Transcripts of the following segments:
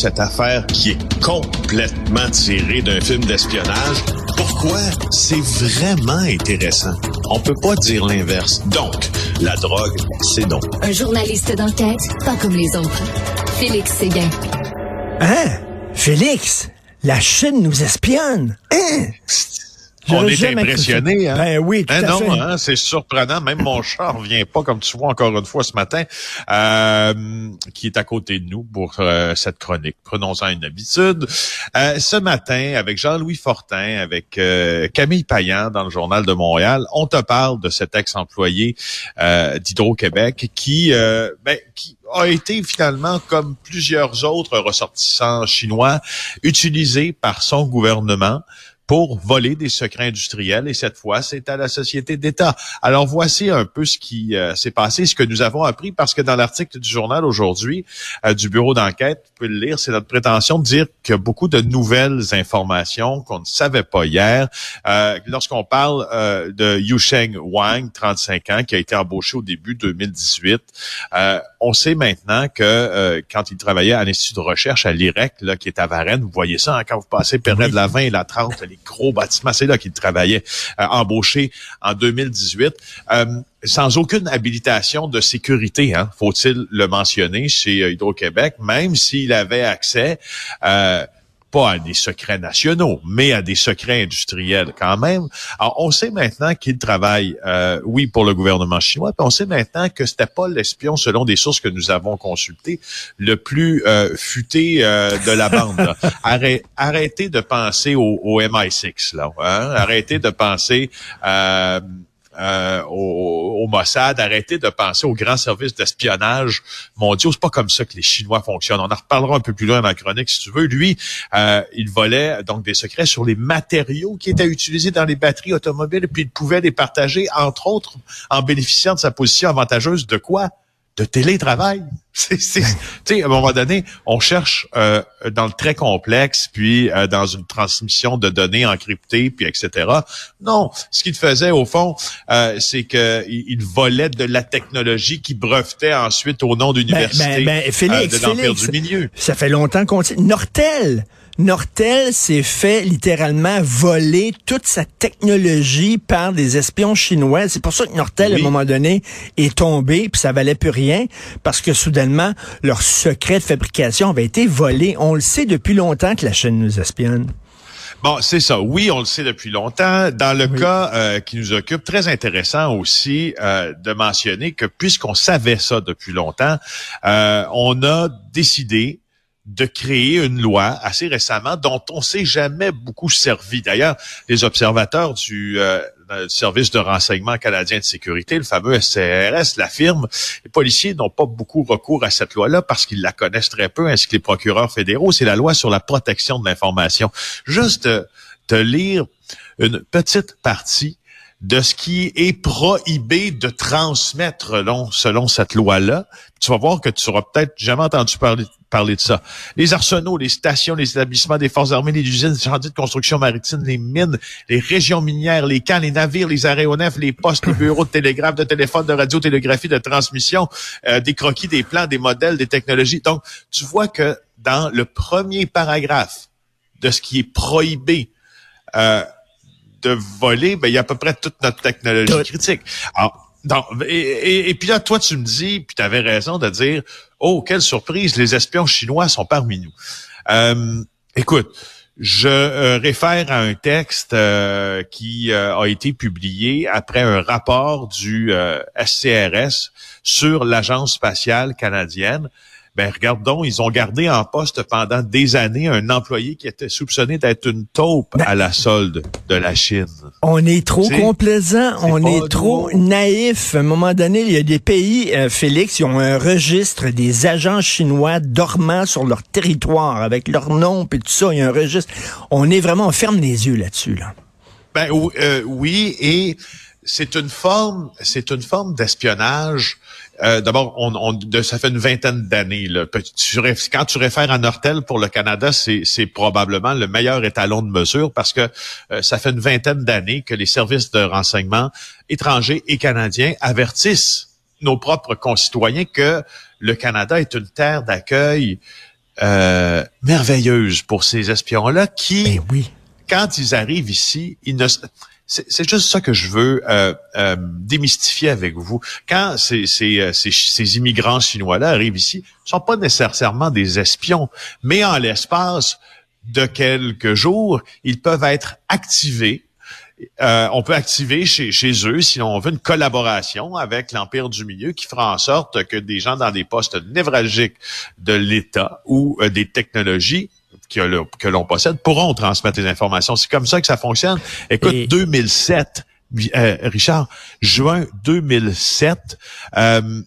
Cette affaire qui est complètement tirée d'un film d'espionnage, pourquoi? C'est vraiment intéressant? On peut pas dire l'inverse. Donc, la drogue, c'est donc. Un journaliste d'enquête, pas comme les autres. Félix Séguin. Hein? Félix, la Chine nous espionne. Hein? On est impressionné, hein? Ben oui, tout Ben à non, fait. hein, c'est surprenant. Même mon chat revient pas, comme tu vois encore une fois ce matin, euh, qui est à côté de nous pour euh, cette chronique. Prenons-en une habitude. Euh, ce matin, avec Jean-Louis Fortin, avec Camille Payan dans le Journal de Montréal, on te parle de cet ex-employé euh, d'Hydro-Québec qui, euh, ben, qui a été finalement, comme plusieurs autres ressortissants chinois, utilisé par son gouvernement pour voler des secrets industriels et cette fois, c'est à la société d'État. Alors voici un peu ce qui euh, s'est passé, ce que nous avons appris parce que dans l'article du journal aujourd'hui euh, du bureau d'enquête, vous pouvez le lire, c'est notre prétention de dire a beaucoup de nouvelles informations qu'on ne savait pas hier. Euh, Lorsqu'on parle euh, de Yusheng Wang, 35 ans, qui a été embauché au début 2018, euh, on sait maintenant que euh, quand il travaillait à l'Institut de recherche à l'IREC, là, qui est à Varennes, vous voyez ça, hein, quand vous passez près de la 20 et la 30, gros bâtiments, c'est là qu'il travaillait, euh, embauché en 2018. Euh, sans aucune habilitation de sécurité, hein, faut-il le mentionner, chez euh, Hydro-Québec, même s'il avait accès euh, pas à des secrets nationaux, mais à des secrets industriels quand même. Alors, on sait maintenant qu'il travaille, euh, oui, pour le gouvernement chinois, puis on sait maintenant que c'était pas l'espion, selon des sources que nous avons consultées, le plus euh, futé euh, de la bande. là. Arrê- arrêtez de penser au, au MI6, là. Hein? Arrêtez de penser... Euh, euh, Mossad, arrêtez de penser aux grands services d'espionnage mondiaux. C'est pas comme ça que les Chinois fonctionnent. On en reparlera un peu plus loin dans la chronique, si tu veux. Lui, euh, il volait donc des secrets sur les matériaux qui étaient utilisés dans les batteries automobiles, puis il pouvait les partager, entre autres, en bénéficiant de sa position avantageuse de quoi? De télétravail. C'est, c'est, tu sais, à un moment donné, on cherche euh, dans le très complexe, puis euh, dans une transmission de données encryptées, puis etc. Non, ce qu'il faisait au fond, euh, c'est que il volait de la technologie qui brevetait ensuite au nom d'universités ben, ben, Félix, euh, de l'empire du milieu. Ça fait longtemps qu'on sait. Nortel. Nortel s'est fait littéralement voler toute sa technologie par des espions chinois. C'est pour ça que Nortel, à un moment donné, est tombé, puis ça valait plus rien, parce que soudainement, leur secret de fabrication avait été volé. On le sait depuis longtemps que la Chine nous espionne. Bon, c'est ça. Oui, on le sait depuis longtemps. Dans le cas euh, qui nous occupe, très intéressant aussi euh, de mentionner que puisqu'on savait ça depuis longtemps, euh, on a décidé de créer une loi assez récemment dont on s'est jamais beaucoup servi. D'ailleurs, les observateurs du euh, euh, service de renseignement canadien de sécurité, le fameux SCRS, l'affirment. Les policiers n'ont pas beaucoup recours à cette loi-là parce qu'ils la connaissent très peu, ainsi que les procureurs fédéraux. C'est la loi sur la protection de l'information. Juste euh, te lire une petite partie de ce qui est prohibé de transmettre selon cette loi-là. Tu vas voir que tu auras peut-être jamais entendu parler, parler de ça. Les arsenaux, les stations, les établissements des forces armées, les usines, les chantiers de construction maritime, les mines, les régions minières, les camps, les navires, les aéronefs, les postes, les bureaux de télégraphe, de téléphone, de radiotélégraphie, de transmission, euh, des croquis, des plans, des modèles, des technologies. Donc, tu vois que dans le premier paragraphe de ce qui est prohibé, euh, de voler, ben, il y a à peu près toute notre technologie Tout. critique. Alors, donc, et, et, et puis là, toi, tu me dis, puis tu avais raison de dire, oh, quelle surprise, les espions chinois sont parmi nous. Euh, écoute, je euh, réfère à un texte euh, qui euh, a été publié après un rapport du euh, SCRS sur l'Agence spatiale canadienne. Ben regardons, ils ont gardé en poste pendant des années un employé qui était soupçonné d'être une taupe Ben, à la solde de la Chine. On est trop complaisant, on est trop drôle. naïf. À un moment donné, il y a des pays, euh, Félix, qui ont un registre des agents chinois dormant sur leur territoire avec leur nom et tout ça. Il y a un registre. On est vraiment, on ferme les yeux là-dessus. Là. Ben euh, oui, et c'est une forme, c'est une forme d'espionnage. Euh, D'abord, on, on- de- ça fait une vingtaine d'années. Quand tu réfères à Nortel pour le Canada, c'est c'est probablement le meilleur étalon de mesure parce que euh, ça fait une vingtaine d'années que les services de renseignement étrangers et canadiens avertissent nos propres concitoyens que le Canada est une terre d'accueil euh, merveilleuse pour ces espions-là qui Ben oui. quand ils arrivent ici, ils ne c'est juste ça que je veux euh, euh, démystifier avec vous. Quand ces, ces, euh, ces, ces immigrants chinois-là arrivent ici, ils sont pas nécessairement des espions, mais en l'espace de quelques jours, ils peuvent être activés. On peut activer chez, chez eux, si on veut, une collaboration avec l'Empire du Milieu qui fera en sorte que des gens dans des postes névralgiques de l'État ou des technologies que, l'on possède pourront transmettre les informations. C'est comme ça que ça fonctionne. Écoute, Et- 2007, euh, Richard, juin 2007, euh,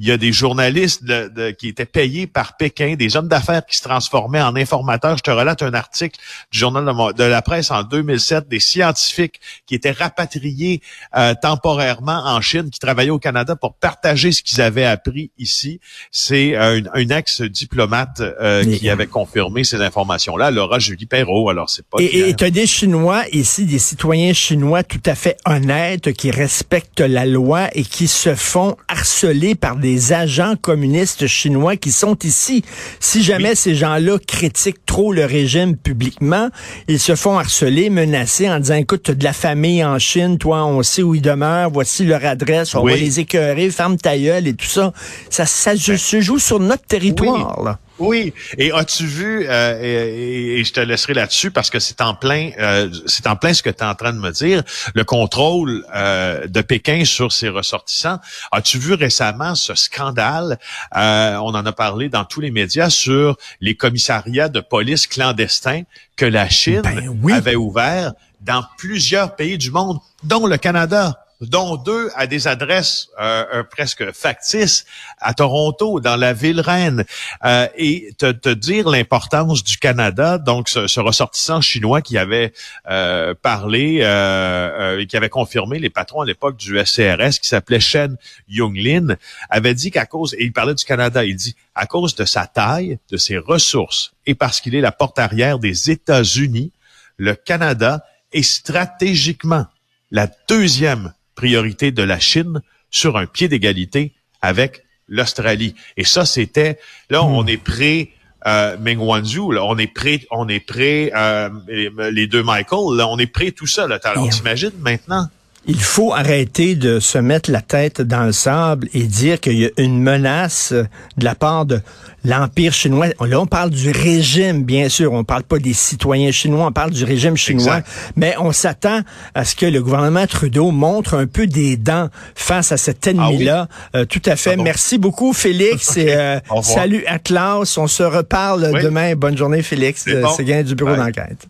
il y a des journalistes de- de- qui étaient payés par Pékin, des hommes d'affaires qui se transformaient en informateurs. Je te relate un article du journal de, la presse en 2007, des scientifiques qui étaient rapatriés euh, temporairement en Chine, qui travaillaient au Canada pour partager ce qu'ils avaient appris ici. C'est euh, une, une ex-diplomate euh, qui avait confirmé ces informations-là, Laura Julie Perrault. Alors, c'est pas... Et- tu as des Chinois ici, des citoyens chinois tout à fait honnêtes, qui respectent la loi et qui se font harceler par des agents communistes chinois qui sont ici. Si jamais ces gens-là critiquent trop le régime publiquement, ils se font harceler, menacer en disant, écoute, tu as de la famille en Chine, toi, on sait où ils demeurent, voici leur adresse, on Oui. va les écœurer, ferme ta gueule et tout ça. Ça, ça se- se joue sur notre territoire, là. Oui. Et as-tu vu euh, et, et- et je te laisserai là-dessus parce que c'est en plein, euh, c'est en plein ce que tu es en train de me dire, le contrôle euh, de Pékin sur ses ressortissants. As-tu vu récemment ce scandale? Euh, On en a parlé dans tous les médias sur les commissariats de police clandestins que la Chine Ben oui. avait ouverts dans plusieurs pays du monde, dont le Canada dont deux à des adresses euh, euh, presque factices à Toronto, dans la ville reine, Euh, et te, te dire l'importance du Canada, donc ce, ce ressortissant chinois qui avait euh, parlé euh, euh, et qui avait confirmé les patrons à l'époque du SCRS, qui s'appelait Shen Yonglin, avait dit qu'à cause, et il parlait du Canada, il dit, à cause de sa taille, de ses ressources, et parce qu'il est la porte arrière des États-Unis, le Canada est stratégiquement la deuxième priorité de la Chine sur un pied d'égalité avec l'Australie. Et ça, c'était là, on est prêt. Euh, Meng Wanzhou, là, on est prêt, on est prêt, euh, les, deux Michael, là, on est prêt tout ça. Là, Alors, t'imagines maintenant? Il faut arrêter de se mettre la tête dans le sable et dire qu'il y a une menace euh, de la part de l'Empire chinois. Là, on parle du régime, bien sûr. On parle pas des citoyens chinois, on parle du régime chinois. Exact. Mais on s'attend à ce que le gouvernement Trudeau montre un peu des dents face à cet ennemi-là. Euh, tout à fait. Ah. Merci beaucoup, Félix. Et, euh, salut Atlas. On se reparle Oui. demain. Bonne journée, Félix. C'est bon. Du bureau d'enquête.